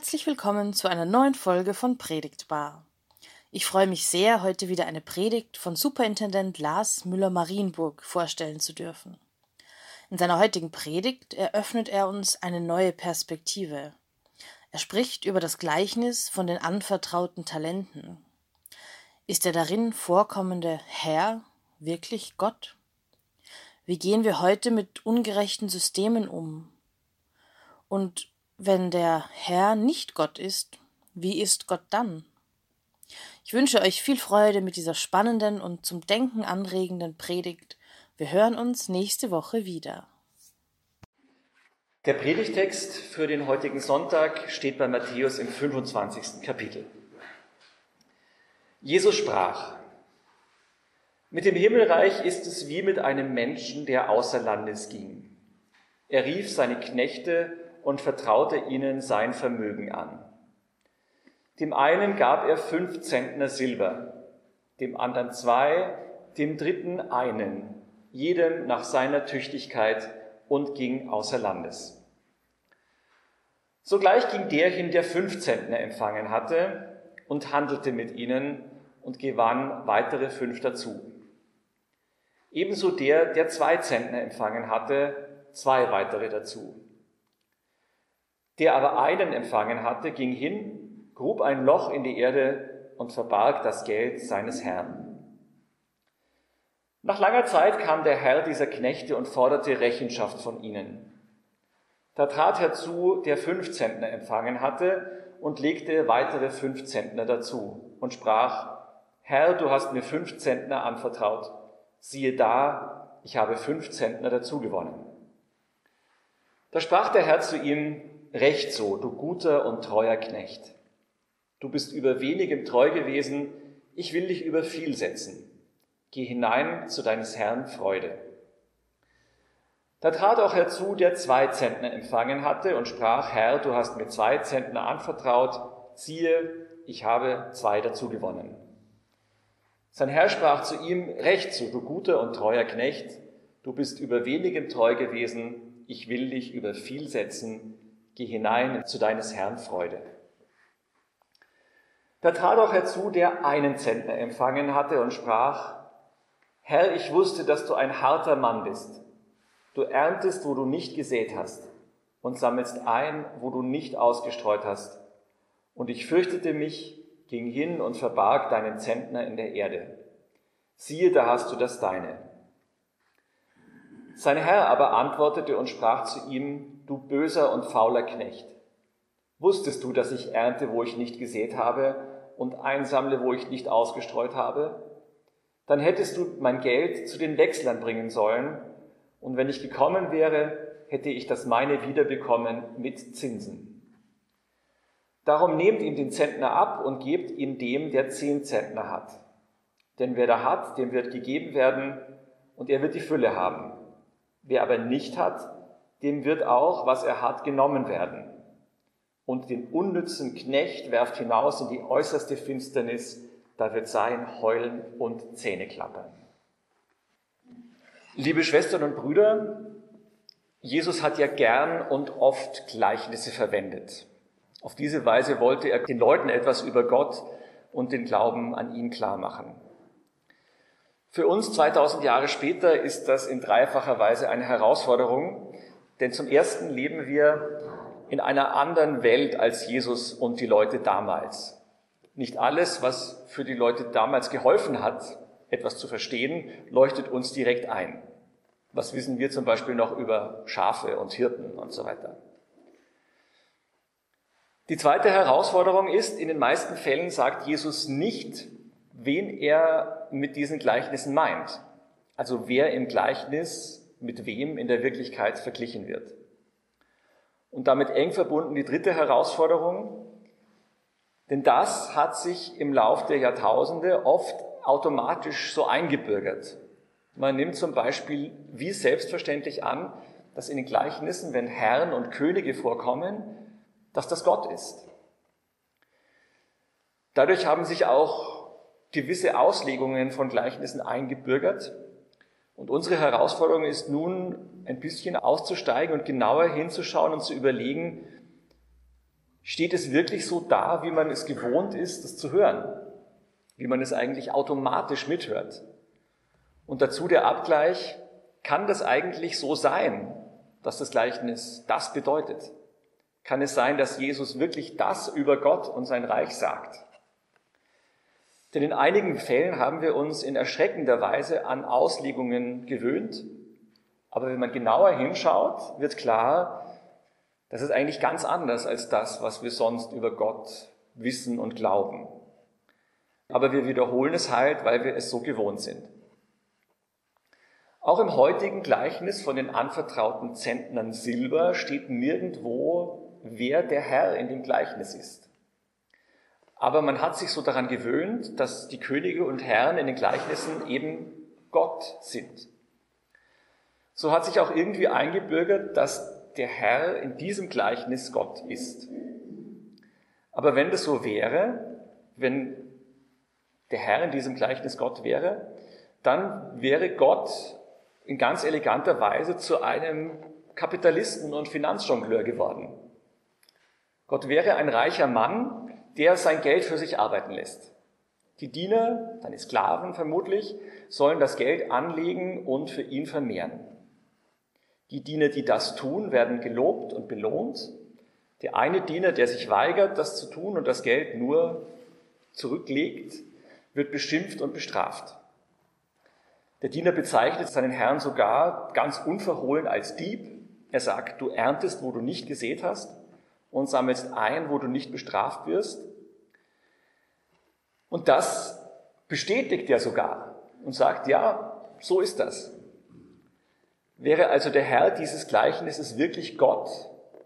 Herzlich willkommen zu einer neuen Folge von Predigtbar. Ich freue mich sehr, heute wieder eine Predigt von Superintendent Lars Müller-Marienburg vorstellen zu dürfen. In seiner heutigen Predigt eröffnet er uns eine neue Perspektive. Er spricht über das Gleichnis von den anvertrauten Talenten. Ist der darin vorkommende Herr wirklich Gott? Wie gehen wir heute mit ungerechten Systemen um? Und wenn der Herr nicht Gott ist, wie ist Gott dann? Ich wünsche euch viel Freude mit dieser spannenden und zum Denken anregenden Predigt. Wir hören uns nächste Woche wieder. Der Predigtext für den heutigen Sonntag steht bei Matthäus im 25. Kapitel. Jesus sprach, mit dem Himmelreich ist es wie mit einem Menschen, der außer Landes ging. Er rief seine Knechte und vertraute ihnen sein Vermögen an. Dem einen gab er fünf Zentner Silber, dem anderen zwei, dem dritten einen, jedem nach seiner Tüchtigkeit und ging außer Landes. Sogleich ging der hin, der fünf Zentner empfangen hatte, und handelte mit ihnen und gewann weitere fünf dazu. Ebenso der, der zwei Zentner empfangen hatte, zwei weitere dazu. Der aber einen empfangen hatte, ging hin, grub ein Loch in die Erde und verbarg das Geld seines Herrn. Nach langer Zeit kam der Herr dieser Knechte und forderte Rechenschaft von ihnen. Da trat herzu, der fünf Zentner empfangen hatte, und legte weitere fünf Zentner dazu und sprach, Herr, du hast mir fünf Zentner anvertraut. Siehe da, ich habe fünf Zentner dazu gewonnen. Da sprach der Herr zu ihm, Recht so, du guter und treuer Knecht. Du bist über wenigem treu gewesen, ich will dich über viel setzen. Geh hinein zu deines Herrn Freude. Da trat auch herzu, der zwei Zentner empfangen hatte und sprach, Herr, du hast mir zwei Zentner anvertraut, siehe, ich habe zwei dazu gewonnen. Sein Herr sprach zu ihm, Recht so, du guter und treuer Knecht, du bist über wenigem treu gewesen, ich will dich über viel setzen, geh hinein zu deines Herrn Freude. Da trat auch herzu, der einen Zentner empfangen hatte und sprach, Herr, ich wusste, dass du ein harter Mann bist. Du erntest, wo du nicht gesät hast und sammelst ein, wo du nicht ausgestreut hast. Und ich fürchtete mich, ging hin und verbarg deinen Zentner in der Erde. Siehe, da hast du das deine. Sein Herr aber antwortete und sprach zu ihm, du böser und fauler Knecht. Wusstest du, dass ich ernte, wo ich nicht gesät habe und einsammle, wo ich nicht ausgestreut habe? Dann hättest du mein Geld zu den Wechslern bringen sollen, und wenn ich gekommen wäre, hätte ich das meine wiederbekommen mit Zinsen. Darum nehmt ihm den Zentner ab und gebt ihn dem, der zehn Zentner hat. Denn wer da hat, dem wird gegeben werden und er wird die Fülle haben. Wer aber nicht hat, dem wird auch, was er hat, genommen werden. Und den unnützen Knecht werft hinaus in die äußerste Finsternis, da wird sein Heulen und Zähneklappern. Liebe Schwestern und Brüder, Jesus hat ja gern und oft Gleichnisse verwendet. Auf diese Weise wollte er den Leuten etwas über Gott und den Glauben an ihn klar machen. Für uns 2000 Jahre später ist das in dreifacher Weise eine Herausforderung, denn zum Ersten leben wir in einer anderen Welt als Jesus und die Leute damals. Nicht alles, was für die Leute damals geholfen hat, etwas zu verstehen, leuchtet uns direkt ein. Was wissen wir zum Beispiel noch über Schafe und Hirten und so weiter? Die zweite Herausforderung ist, in den meisten Fällen sagt Jesus nicht, wen er mit diesen Gleichnissen meint. Also wer im Gleichnis mit wem in der Wirklichkeit verglichen wird. Und damit eng verbunden die dritte Herausforderung, denn das hat sich im Lauf der Jahrtausende oft automatisch so eingebürgert. Man nimmt zum Beispiel wie selbstverständlich an, dass in den Gleichnissen, wenn Herren und Könige vorkommen, dass das Gott ist. Dadurch haben sich auch gewisse Auslegungen von Gleichnissen eingebürgert, und unsere Herausforderung ist nun, ein bisschen auszusteigen und genauer hinzuschauen und zu überlegen, Steht es wirklich so da, wie man es gewohnt ist, es zu hören? Wie man es eigentlich automatisch mithört? Und dazu der Abgleich, kann das eigentlich so sein, dass das Gleichnis das bedeutet? Kann es sein, dass Jesus wirklich das über Gott und sein Reich sagt? Denn in einigen Fällen haben wir uns in erschreckender Weise an Auslegungen gewöhnt. Aber wenn man genauer hinschaut, wird klar, das ist eigentlich ganz anders als das, was wir sonst über Gott wissen und glauben. Aber wir wiederholen es halt, weil wir es so gewohnt sind. Auch im heutigen Gleichnis von den anvertrauten Zentnern Silber steht nirgendwo, wer der Herr in dem Gleichnis ist. Aber man hat sich so daran gewöhnt, dass die Könige und Herren in den Gleichnissen eben Gott sind. So hat sich auch irgendwie eingebürgert, dass der Herr in diesem Gleichnis Gott ist. Aber wenn das so wäre, wenn der Herr in diesem Gleichnis Gott wäre, dann wäre Gott in ganz eleganter Weise zu einem Kapitalisten und Finanzjongleur geworden. Gott wäre ein reicher Mann, der sein Geld für sich arbeiten lässt. Die Diener, seine Sklaven vermutlich, sollen das Geld anlegen und für ihn vermehren. Die Diener, die das tun, werden gelobt und belohnt. Der eine Diener, der sich weigert, das zu tun und das Geld nur zurücklegt, wird beschimpft und bestraft. Der Diener bezeichnet seinen Herrn sogar ganz unverhohlen als Dieb. Er sagt, du erntest, wo du nicht gesät hast und sammelst ein, wo du nicht bestraft wirst. Und das bestätigt er sogar und sagt, ja, so ist das. Wäre also der Herr dieses Gleichnisses wirklich Gott,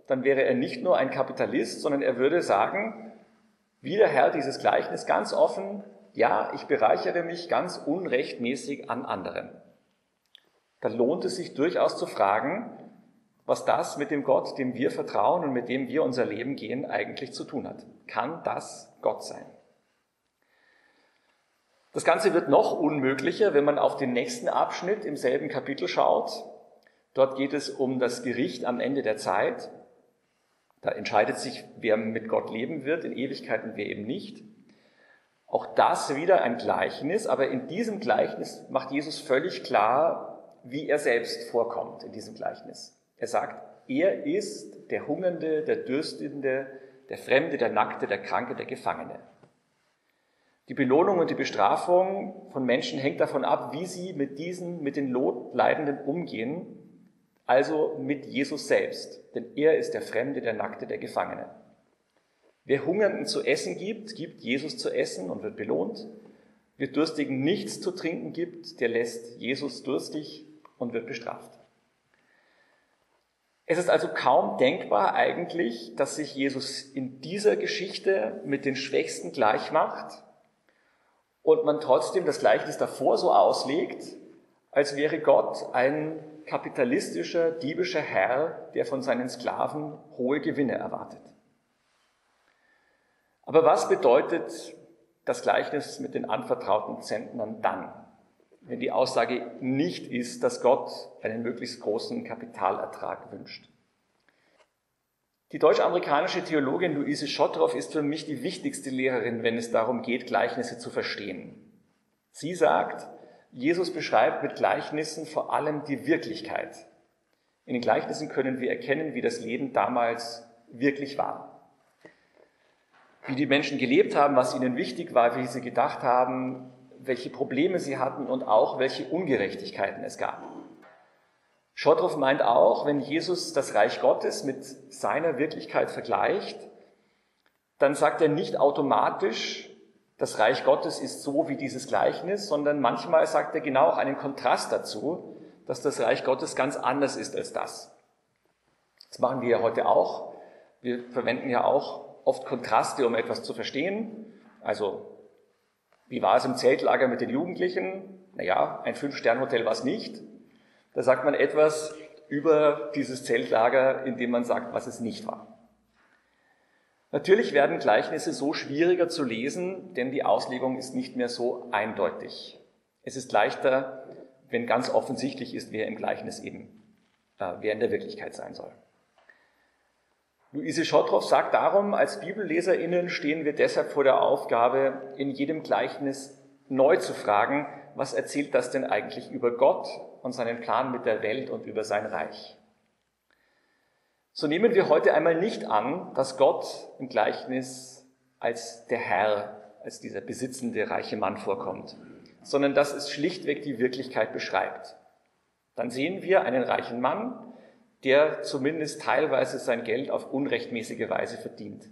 dann wäre er nicht nur ein Kapitalist, sondern er würde sagen, wie der Herr dieses Gleichnis ganz offen, ja, ich bereichere mich ganz unrechtmäßig an anderen. Da lohnt es sich durchaus zu fragen, was das mit dem Gott, dem wir vertrauen und mit dem wir unser Leben gehen, eigentlich zu tun hat. Kann das Gott sein? Das Ganze wird noch unmöglicher, wenn man auf den nächsten Abschnitt im selben Kapitel schaut. Dort geht es um das Gericht am Ende der Zeit. Da entscheidet sich, wer mit Gott leben wird in Ewigkeit und wer eben nicht. Auch das wieder ein Gleichnis, aber in diesem Gleichnis macht Jesus völlig klar, wie er selbst vorkommt in diesem Gleichnis. Er sagt, er ist der Hungernde, der Dürstende, der Fremde, der Nackte, der Kranke, der Gefangene. Die Belohnung und die Bestrafung von Menschen hängt davon ab, wie sie mit diesen, mit den Notleidenden umgehen, also mit Jesus selbst. Denn er ist der Fremde, der Nackte, der Gefangene. Wer Hungernden zu essen gibt, gibt Jesus zu essen und wird belohnt. Wer Durstigen nichts zu trinken gibt, der lässt Jesus durstig und wird bestraft. Es ist also kaum denkbar eigentlich, dass sich Jesus in dieser Geschichte mit den Schwächsten gleich macht und man trotzdem das Gleichnis davor so auslegt, als wäre Gott ein kapitalistischer, diebischer Herr, der von seinen Sklaven hohe Gewinne erwartet. Aber was bedeutet das Gleichnis mit den anvertrauten Zentnern dann? Wenn die Aussage nicht ist, dass Gott einen möglichst großen Kapitalertrag wünscht. Die deutsch-amerikanische Theologin Luise Schottroff ist für mich die wichtigste Lehrerin, wenn es darum geht, Gleichnisse zu verstehen. Sie sagt, Jesus beschreibt mit Gleichnissen vor allem die Wirklichkeit. In den Gleichnissen können wir erkennen, wie das Leben damals wirklich war. Wie die Menschen gelebt haben, was ihnen wichtig war, wie sie gedacht haben, welche Probleme sie hatten und auch welche Ungerechtigkeiten es gab. Schottroff meint auch, wenn Jesus das Reich Gottes mit seiner Wirklichkeit vergleicht, dann sagt er nicht automatisch, das Reich Gottes ist so wie dieses Gleichnis, sondern manchmal sagt er genau auch einen Kontrast dazu, dass das Reich Gottes ganz anders ist als das. Das machen wir ja heute auch. Wir verwenden ja auch oft Kontraste, um etwas zu verstehen. Also wie war es im Zeltlager mit den Jugendlichen? Naja, ein Fünf-Stern-Hotel war es nicht. Da sagt man etwas über dieses Zeltlager, indem man sagt, was es nicht war. Natürlich werden Gleichnisse so schwieriger zu lesen, denn die Auslegung ist nicht mehr so eindeutig. Es ist leichter, wenn ganz offensichtlich ist, wer im Gleichnis eben, äh, wer in der Wirklichkeit sein soll. Luise Schottroff sagt darum, als BibelleserInnen stehen wir deshalb vor der Aufgabe, in jedem Gleichnis neu zu fragen, was erzählt das denn eigentlich über Gott und seinen Plan mit der Welt und über sein Reich? So nehmen wir heute einmal nicht an, dass Gott im Gleichnis als der Herr, als dieser besitzende reiche Mann vorkommt, sondern dass es schlichtweg die Wirklichkeit beschreibt. Dann sehen wir einen reichen Mann, der zumindest teilweise sein Geld auf unrechtmäßige Weise verdient.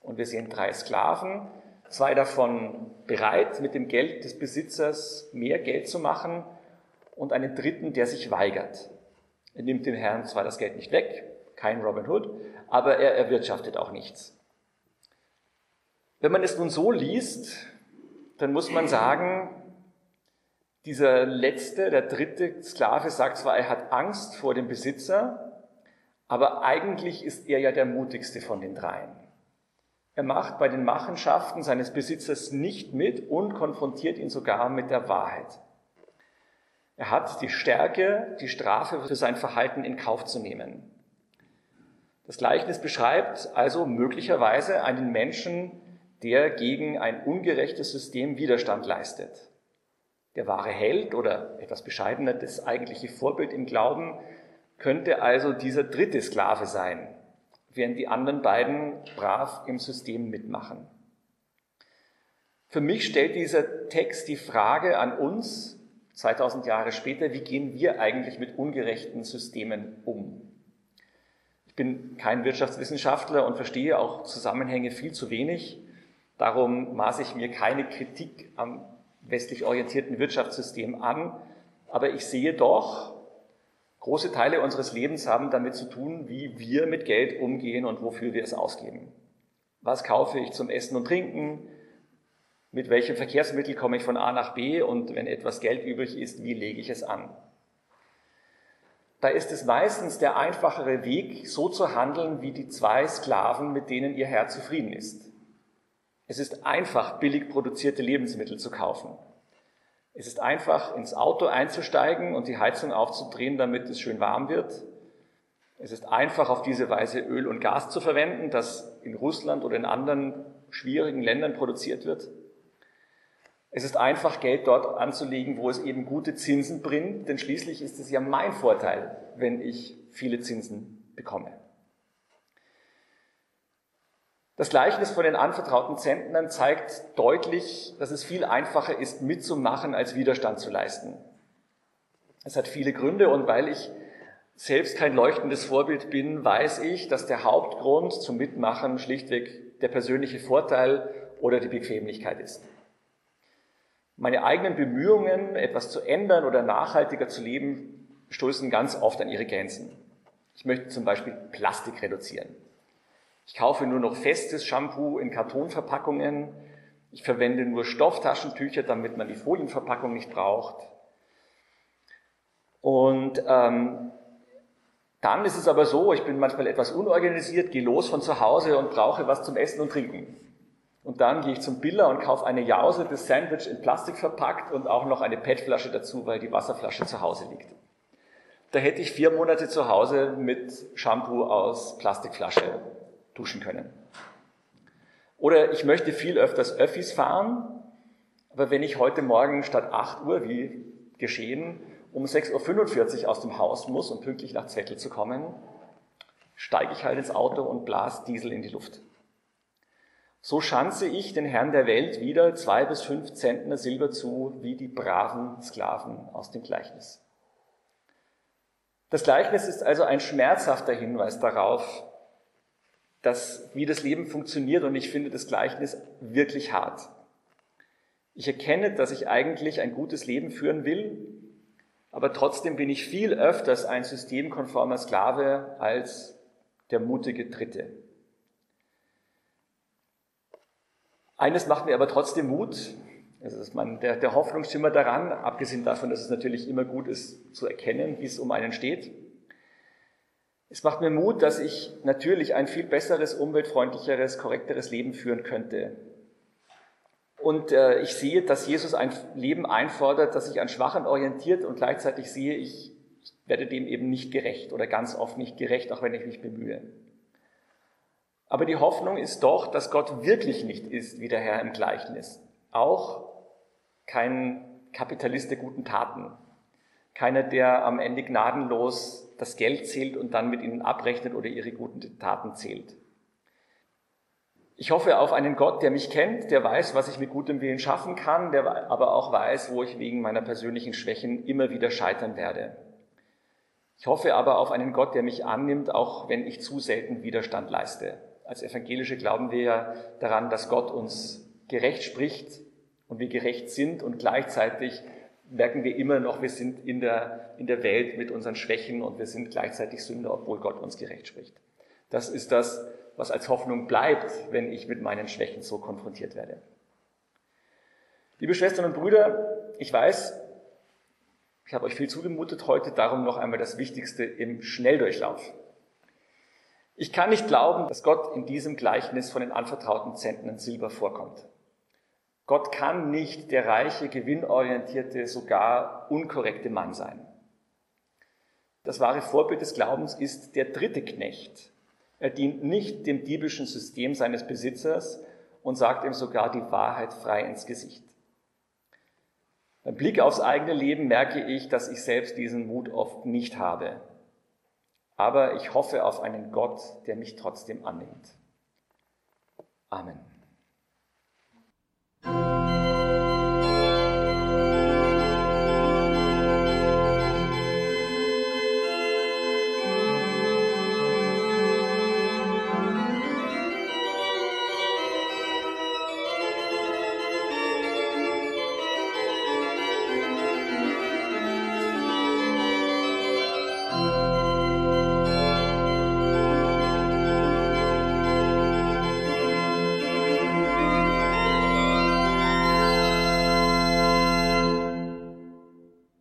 Und wir sehen drei Sklaven, zwei davon bereit, mit dem Geld des Besitzers mehr Geld zu machen und einen dritten, der sich weigert. Er nimmt dem Herrn zwar das Geld nicht weg, kein Robin Hood, aber er erwirtschaftet auch nichts. Wenn man es nun so liest, dann muss man sagen, dieser letzte, der dritte Sklave sagt zwar, er hat Angst vor dem Besitzer, aber eigentlich ist er ja der mutigste von den dreien. Er macht bei den Machenschaften seines Besitzers nicht mit und konfrontiert ihn sogar mit der Wahrheit. Er hat die Stärke, die Strafe für sein Verhalten in Kauf zu nehmen. Das Gleichnis beschreibt also möglicherweise einen Menschen, der gegen ein ungerechtes System Widerstand leistet. Der wahre Held oder etwas bescheidener das eigentliche Vorbild im Glauben könnte also dieser dritte Sklave sein, während die anderen beiden brav im System mitmachen. Für mich stellt dieser Text die Frage an uns, 2000 Jahre später, wie gehen wir eigentlich mit ungerechten Systemen um? Ich bin kein Wirtschaftswissenschaftler und verstehe auch Zusammenhänge viel zu wenig. Darum maße ich mir keine Kritik am westlich orientierten Wirtschaftssystem an. Aber ich sehe doch, große Teile unseres Lebens haben damit zu tun, wie wir mit Geld umgehen und wofür wir es ausgeben. Was kaufe ich zum Essen und Trinken? Mit welchem Verkehrsmittel komme ich von A nach B? Und wenn etwas Geld übrig ist, wie lege ich es an? Da ist es meistens der einfachere Weg, so zu handeln wie die zwei Sklaven, mit denen ihr Herr zufrieden ist. Es ist einfach, billig produzierte Lebensmittel zu kaufen. Es ist einfach, ins Auto einzusteigen und die Heizung aufzudrehen, damit es schön warm wird. Es ist einfach, auf diese Weise Öl und Gas zu verwenden, das in Russland oder in anderen schwierigen Ländern produziert wird. Es ist einfach, Geld dort anzulegen, wo es eben gute Zinsen bringt, denn schließlich ist es ja mein Vorteil, wenn ich viele Zinsen bekomme. Das Gleichnis von den anvertrauten Zentnern zeigt deutlich, dass es viel einfacher ist, mitzumachen, als Widerstand zu leisten. Es hat viele Gründe und weil ich selbst kein leuchtendes Vorbild bin, weiß ich, dass der Hauptgrund zum Mitmachen schlichtweg der persönliche Vorteil oder die Bequemlichkeit ist. Meine eigenen Bemühungen, etwas zu ändern oder nachhaltiger zu leben, stoßen ganz oft an ihre Grenzen. Ich möchte zum Beispiel Plastik reduzieren. Ich kaufe nur noch festes Shampoo in Kartonverpackungen. Ich verwende nur Stofftaschentücher, damit man die Folienverpackung nicht braucht. Und ähm, dann ist es aber so, ich bin manchmal etwas unorganisiert, gehe los von zu Hause und brauche was zum Essen und Trinken. Und dann gehe ich zum Biller und kaufe eine Jause, das Sandwich in Plastik verpackt und auch noch eine PET-Flasche dazu, weil die Wasserflasche zu Hause liegt. Da hätte ich vier Monate zu Hause mit Shampoo aus Plastikflasche duschen können. Oder ich möchte viel öfters Öffis fahren, aber wenn ich heute Morgen statt 8 Uhr, wie geschehen, um 6.45 Uhr aus dem Haus muss, um pünktlich nach Zettel zu kommen, steige ich halt ins Auto und blas Diesel in die Luft. So schanze ich den Herrn der Welt wieder zwei bis fünf Zentner Silber zu, wie die braven Sklaven aus dem Gleichnis. Das Gleichnis ist also ein schmerzhafter Hinweis darauf, das, wie das Leben funktioniert und ich finde das Gleichnis wirklich hart. Ich erkenne, dass ich eigentlich ein gutes Leben führen will, aber trotzdem bin ich viel öfters ein systemkonformer Sklave als der mutige Dritte. Eines macht mir aber trotzdem Mut, das ist mein, der, der Hoffnungsschimmer daran, abgesehen davon, dass es natürlich immer gut ist zu erkennen, wie es um einen steht. Es macht mir Mut, dass ich natürlich ein viel besseres, umweltfreundlicheres, korrekteres Leben führen könnte. Und äh, ich sehe, dass Jesus ein Leben einfordert, das sich an Schwachen orientiert und gleichzeitig sehe ich, ich werde dem eben nicht gerecht oder ganz oft nicht gerecht, auch wenn ich mich bemühe. Aber die Hoffnung ist doch, dass Gott wirklich nicht ist wie der Herr im Gleichnis. Auch kein Kapitalist der guten Taten. Keiner, der am Ende gnadenlos das Geld zählt und dann mit ihnen abrechnet oder ihre guten Taten zählt. Ich hoffe auf einen Gott, der mich kennt, der weiß, was ich mit gutem Willen schaffen kann, der aber auch weiß, wo ich wegen meiner persönlichen Schwächen immer wieder scheitern werde. Ich hoffe aber auf einen Gott, der mich annimmt, auch wenn ich zu selten Widerstand leiste. Als Evangelische glauben wir ja daran, dass Gott uns gerecht spricht und wir gerecht sind und gleichzeitig merken wir immer noch, wir sind in der, in der Welt mit unseren Schwächen und wir sind gleichzeitig Sünder, obwohl Gott uns gerecht spricht. Das ist das, was als Hoffnung bleibt, wenn ich mit meinen Schwächen so konfrontiert werde. Liebe Schwestern und Brüder, ich weiß, ich habe euch viel zugemutet heute, darum noch einmal das Wichtigste im Schnelldurchlauf. Ich kann nicht glauben, dass Gott in diesem Gleichnis von den anvertrauten Zentnern Silber vorkommt. Gott kann nicht der reiche, gewinnorientierte, sogar unkorrekte Mann sein. Das wahre Vorbild des Glaubens ist der dritte Knecht, er dient nicht dem diebischen System seines Besitzers und sagt ihm sogar die Wahrheit frei ins Gesicht. Beim Blick aufs eigene Leben merke ich, dass ich selbst diesen Mut oft nicht habe. Aber ich hoffe auf einen Gott, der mich trotzdem annimmt. Amen.